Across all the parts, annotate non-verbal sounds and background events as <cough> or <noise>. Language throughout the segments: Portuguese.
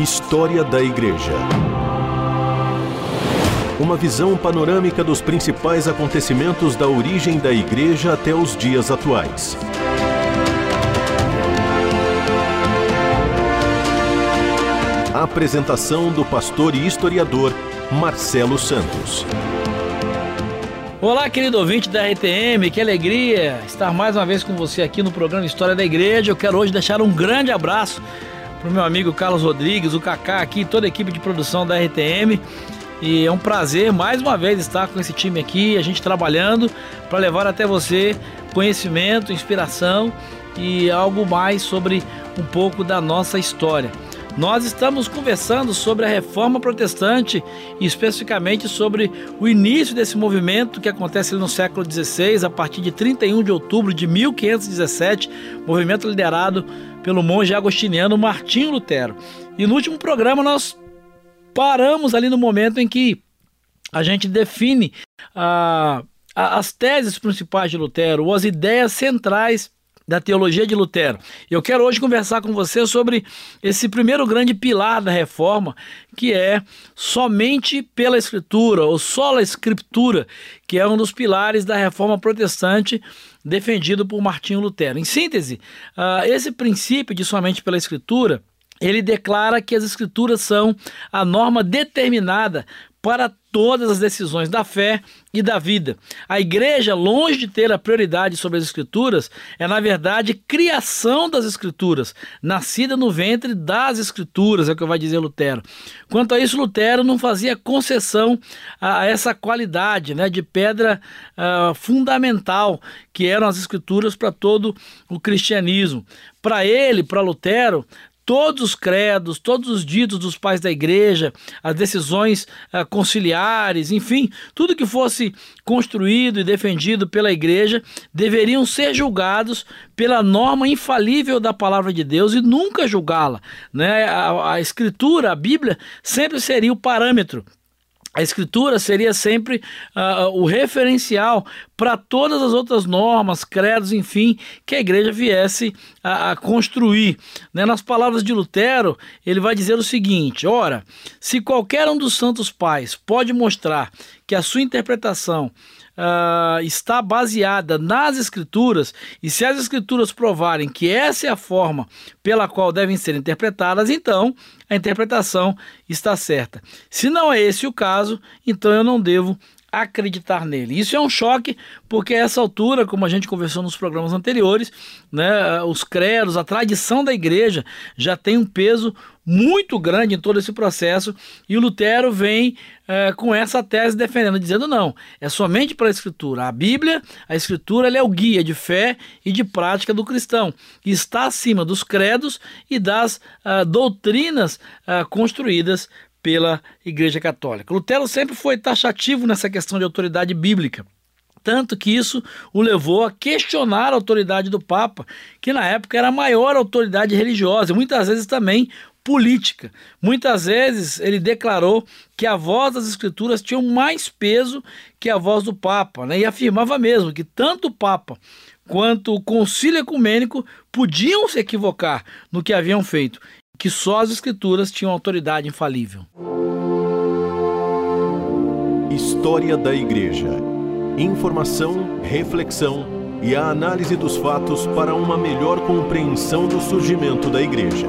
História da Igreja. Uma visão panorâmica dos principais acontecimentos da origem da Igreja até os dias atuais. A apresentação do pastor e historiador Marcelo Santos. Olá, querido ouvinte da RTM, que alegria estar mais uma vez com você aqui no programa História da Igreja. Eu quero hoje deixar um grande abraço para o meu amigo Carlos Rodrigues, o Kaká aqui, toda a equipe de produção da RTM. E é um prazer mais uma vez estar com esse time aqui, a gente trabalhando para levar até você conhecimento, inspiração e algo mais sobre um pouco da nossa história. Nós estamos conversando sobre a reforma protestante e especificamente sobre o início desse movimento que acontece no século XVI, a partir de 31 de outubro de 1517, movimento liderado pelo monge agostiniano Martinho Lutero. E no último programa nós paramos ali no momento em que a gente define ah, as teses principais de Lutero, ou as ideias centrais da teologia de Lutero. Eu quero hoje conversar com você sobre esse primeiro grande pilar da reforma, que é somente pela escritura, ou sola escritura, que é um dos pilares da reforma protestante defendido por Martinho Lutero. Em síntese, uh, esse princípio de somente pela escritura ele declara que as escrituras são a norma determinada para todas as decisões da fé e da vida. A igreja, longe de ter a prioridade sobre as escrituras, é na verdade criação das escrituras, nascida no ventre das escrituras, é o que vai dizer Lutero. Quanto a isso, Lutero não fazia concessão a essa qualidade né, de pedra uh, fundamental que eram as escrituras para todo o cristianismo. Para ele, para Lutero, todos os credos, todos os ditos dos pais da igreja, as decisões uh, conciliares, enfim, tudo que fosse construído e defendido pela igreja deveriam ser julgados pela norma infalível da palavra de Deus e nunca julgá-la. Né? A, a escritura, a Bíblia, sempre seria o parâmetro a escritura seria sempre uh, o referencial para todas as outras normas, credos, enfim, que a igreja viesse a, a construir. Né? Nas palavras de Lutero, ele vai dizer o seguinte: ora, se qualquer um dos santos pais pode mostrar que a sua interpretação uh, está baseada nas Escrituras, e se as Escrituras provarem que essa é a forma pela qual devem ser interpretadas, então a interpretação está certa. Se não é esse o caso, então eu não devo acreditar nele. Isso é um choque, porque a essa altura, como a gente conversou nos programas anteriores, né, os credos, a tradição da igreja já tem um peso muito grande em todo esse processo e o Lutero vem é, com essa tese defendendo, dizendo não, é somente para a Escritura. A Bíblia, a Escritura é o guia de fé e de prática do cristão, e está acima dos credos e das uh, doutrinas uh, construídas pela Igreja Católica. Lutero sempre foi taxativo nessa questão de autoridade bíblica. Tanto que isso o levou a questionar a autoridade do Papa, que na época era a maior autoridade religiosa, e muitas vezes também política. Muitas vezes ele declarou que a voz das Escrituras tinha mais peso que a voz do Papa, né? e afirmava mesmo que tanto o Papa quanto o Concílio Ecumênico podiam se equivocar no que haviam feito que só as Escrituras tinham autoridade infalível. História da Igreja. Informação, reflexão e a análise dos fatos para uma melhor compreensão do surgimento da Igreja.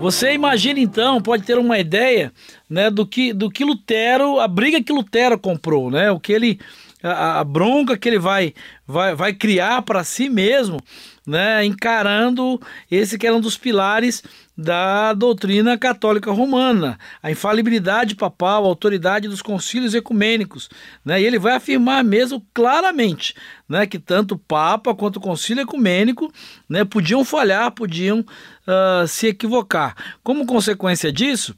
Você imagina então, pode ter uma ideia, né, do que do que Lutero, a briga que Lutero comprou, né, o que ele a, a bronca que ele vai vai, vai criar para si mesmo né, encarando esse que era um dos pilares da doutrina católica romana, a infalibilidade papal, a autoridade dos concílios ecumênicos. Né, e ele vai afirmar mesmo claramente né, que tanto o Papa quanto o concílio ecumênico né, podiam falhar, podiam uh, se equivocar. Como consequência disso,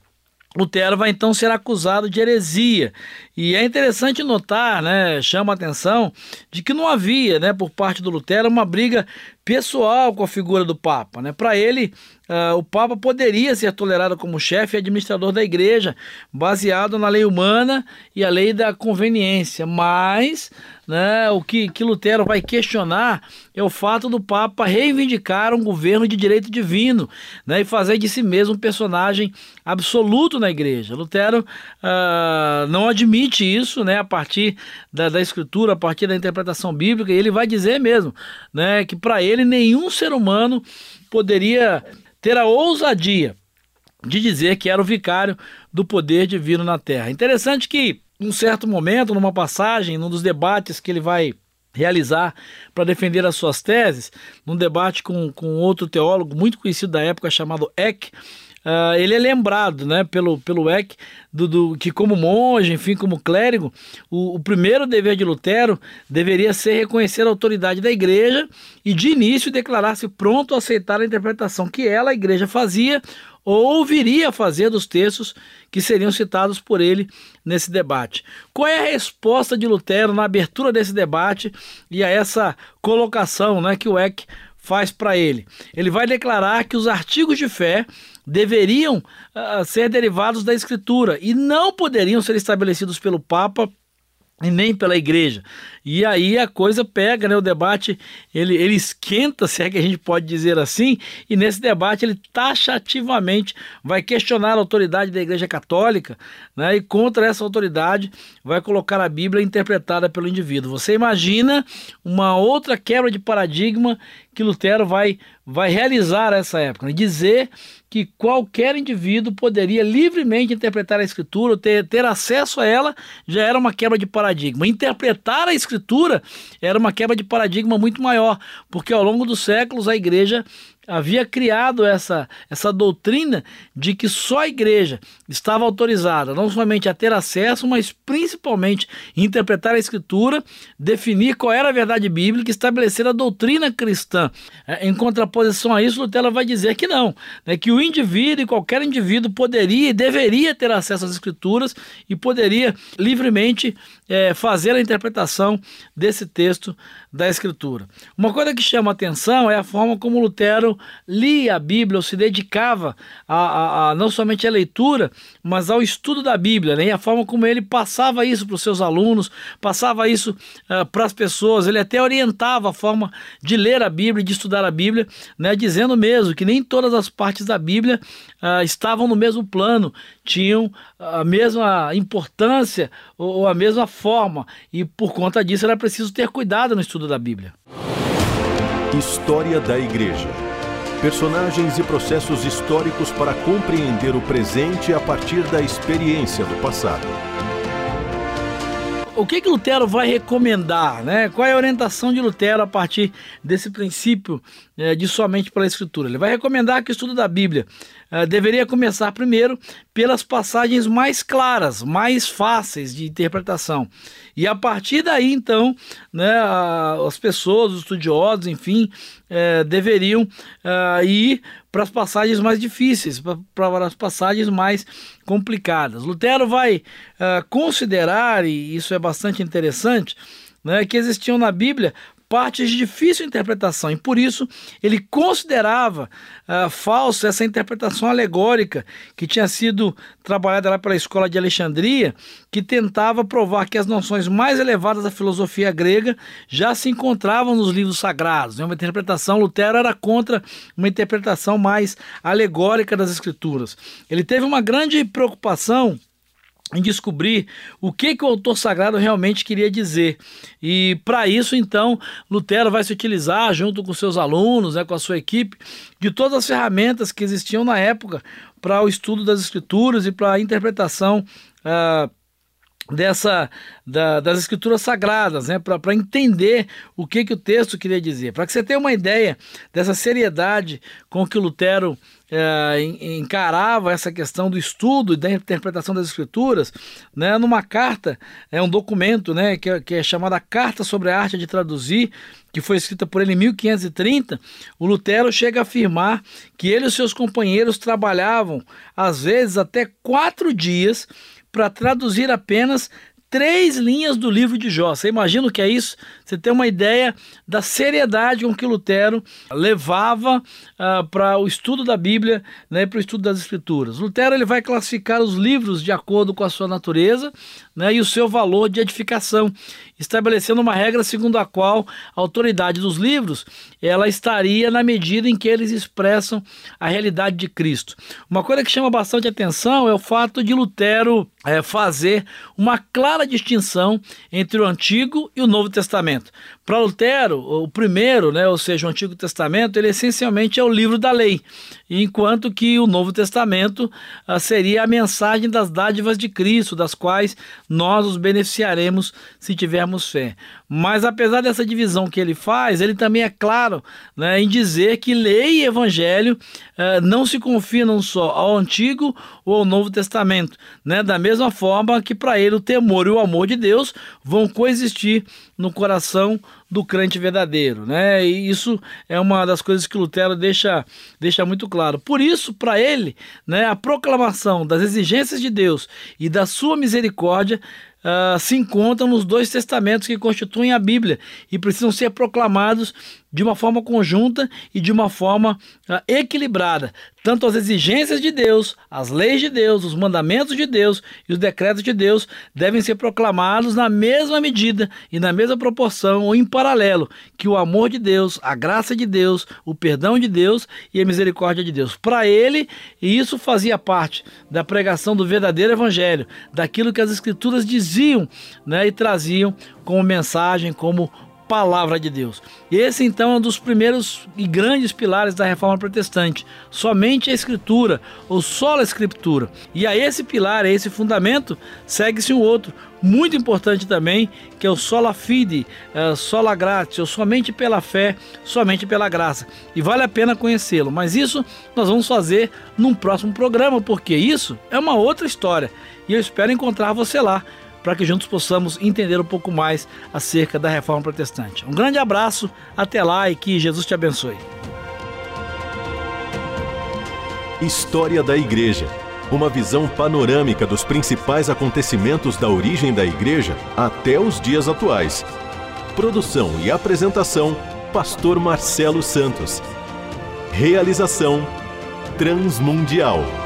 Lutero vai então ser acusado de heresia. E é interessante notar, né, chama a atenção, de que não havia, né, por parte do Lutero, uma briga pessoal com a figura do Papa. Né? Para ele, uh, o Papa poderia ser tolerado como chefe e administrador da igreja, baseado na lei humana e a lei da conveniência, mas né, o que, que Lutero vai questionar é o fato do Papa reivindicar um governo de direito divino né, e fazer de si mesmo um personagem absoluto na igreja. Lutero uh, não admite isso né, a partir da, da escritura, a partir da interpretação bíblica, e ele vai dizer mesmo né, que para ele nenhum ser humano poderia ter a ousadia de dizer que era o vicário do poder divino na terra. Interessante que, em um certo momento, numa passagem, num dos debates que ele vai realizar para defender as suas teses, num debate com, com outro teólogo muito conhecido da época chamado Eck, Uh, ele é lembrado né, pelo, pelo Eck do, do, que, como monge, enfim, como clérigo, o, o, primeiro dever de Lutero deveria ser reconhecer a autoridade da igreja e, de início, declarar-se pronto a aceitar a interpretação que ela, a igreja, fazia ou viria a fazer dos textos que seriam citados por ele nesse debate. Qual é a resposta de Lutero na abertura desse debate e a essa colocação né, que o Eck faz para ele? Ele vai declarar que os artigos de fé deveriam uh, ser derivados da Escritura e não poderiam ser estabelecidos pelo Papa e nem pela igreja. E aí a coisa pega, né? O debate ele, ele esquenta, <laughs> se é que a gente pode dizer assim, e nesse debate ele taxativamente vai questionar a autoridade da Igreja Católica, né? E contra essa autoridade vai colocar a Bíblia interpretada pelo indivíduo. Você imagina uma outra quebra de paradigma que Lutero vai, vai realizar essa época, né? dizer que qualquer indivíduo poderia livremente interpretar a Escritura, ter, ter acesso a ela, já era uma quebra de paradigma. Interpretar a Escritura era uma quebra de paradigma muito maior, porque ao longo dos séculos a igreja havia criado essa, essa doutrina de que só a igreja estava autorizada não somente a ter acesso, mas principalmente interpretar a escritura, definir qual era a verdade bíblica estabelecer a doutrina cristã. É, em contraposição a isso, Lutero vai dizer que não, né, que o indivíduo e qualquer indivíduo poderia e deveria ter acesso às escrituras e poderia livremente é, fazer a interpretação desse texto da escritura. Uma coisa que chama atenção é a forma como Lutero lia a Bíblia, ou se dedicava a, a, a não somente à leitura, mas ao estudo da Bíblia, né? e a forma como ele passava isso para os seus alunos, passava isso uh, para as pessoas, ele até orientava a forma de ler a Bíblia, de estudar a Bíblia, né? dizendo mesmo que nem todas as partes da Bíblia uh, estavam no mesmo plano, tinham a mesma importância ou, ou a mesma forma, e por conta disso era preciso ter cuidado no estudo da Bíblia. História da Igreja personagens e processos históricos para compreender o presente a partir da experiência do passado. O que, que Lutero vai recomendar? Né? Qual é a orientação de Lutero a partir desse princípio é, de somente pela Escritura? Ele vai recomendar que o estudo da Bíblia é, deveria começar primeiro pelas passagens mais claras, mais fáceis de interpretação. E a partir daí, então, né, as pessoas, os estudiosos, enfim, é, deveriam é, ir para as passagens mais difíceis, para as passagens mais complicadas. Lutero vai é, considerar, e isso é bastante interessante, né, que existiam na Bíblia partes de difícil interpretação e por isso ele considerava uh, falsa essa interpretação alegórica que tinha sido trabalhada lá pela escola de Alexandria, que tentava provar que as noções mais elevadas da filosofia grega já se encontravam nos livros sagrados. Né? Uma interpretação, Lutero era contra uma interpretação mais alegórica das escrituras. Ele teve uma grande preocupação em descobrir o que, que o autor sagrado realmente queria dizer. E para isso, então, Lutero vai se utilizar, junto com seus alunos, né, com a sua equipe, de todas as ferramentas que existiam na época para o estudo das escrituras e para a interpretação uh, dessa da, das escrituras sagradas, né, para entender o que, que o texto queria dizer. Para que você tenha uma ideia dessa seriedade com que Lutero é, encarava essa questão do estudo e da interpretação das escrituras, né, numa carta, é um documento né, que, é, que é chamada Carta sobre a Arte de Traduzir, que foi escrita por ele em 1530, o Lutero chega a afirmar que ele e seus companheiros trabalhavam, às vezes, até quatro dias para traduzir apenas três linhas do livro de Jó. Você imagina o que é isso? Você tem uma ideia da seriedade com que Lutero levava uh, para o estudo da Bíblia, né, para o estudo das Escrituras. Lutero ele vai classificar os livros de acordo com a sua natureza né, e o seu valor de edificação, estabelecendo uma regra segundo a qual a autoridade dos livros ela estaria na medida em que eles expressam a realidade de Cristo. Uma coisa que chama bastante atenção é o fato de Lutero é, fazer uma clara distinção entre o Antigo e o Novo Testamento. Para Lutero, o primeiro, né, ou seja, o Antigo Testamento, ele essencialmente é o livro da lei, enquanto que o Novo Testamento ah, seria a mensagem das dádivas de Cristo, das quais nós os beneficiaremos se tivermos fé. Mas apesar dessa divisão que ele faz, ele também é claro né, em dizer que lei e evangelho ah, não se confinam só ao Antigo ou ao Novo Testamento, né, da mesma forma que para ele o temor e o amor de Deus vão coexistir no coração do crente verdadeiro, né? E isso é uma das coisas que Lutero deixa, deixa muito claro. Por isso, para ele, né, a proclamação das exigências de Deus e da sua misericórdia uh, se encontram nos dois testamentos que constituem a Bíblia e precisam ser proclamados de uma forma conjunta e de uma forma uh, equilibrada. Tanto as exigências de Deus, as leis de Deus, os mandamentos de Deus e os decretos de Deus devem ser proclamados na mesma medida e na mesma proporção ou em paralelo que o amor de Deus, a graça de Deus, o perdão de Deus e a misericórdia de Deus. Para ele, isso fazia parte da pregação do verdadeiro evangelho, daquilo que as escrituras diziam né, e traziam como mensagem, como palavra de Deus. Esse então é um dos primeiros e grandes pilares da reforma protestante. Somente a escritura, ou só a escritura. E a esse pilar, a esse fundamento, segue-se um outro, muito importante também, que é o sola fide, é, sola gratis, ou somente pela fé, somente pela graça. E vale a pena conhecê-lo, mas isso nós vamos fazer num próximo programa, porque isso é uma outra história. E eu espero encontrar você lá para que juntos possamos entender um pouco mais acerca da reforma protestante. Um grande abraço, até lá e que Jesus te abençoe. História da Igreja. Uma visão panorâmica dos principais acontecimentos da origem da Igreja até os dias atuais. Produção e apresentação: Pastor Marcelo Santos. Realização: Transmundial.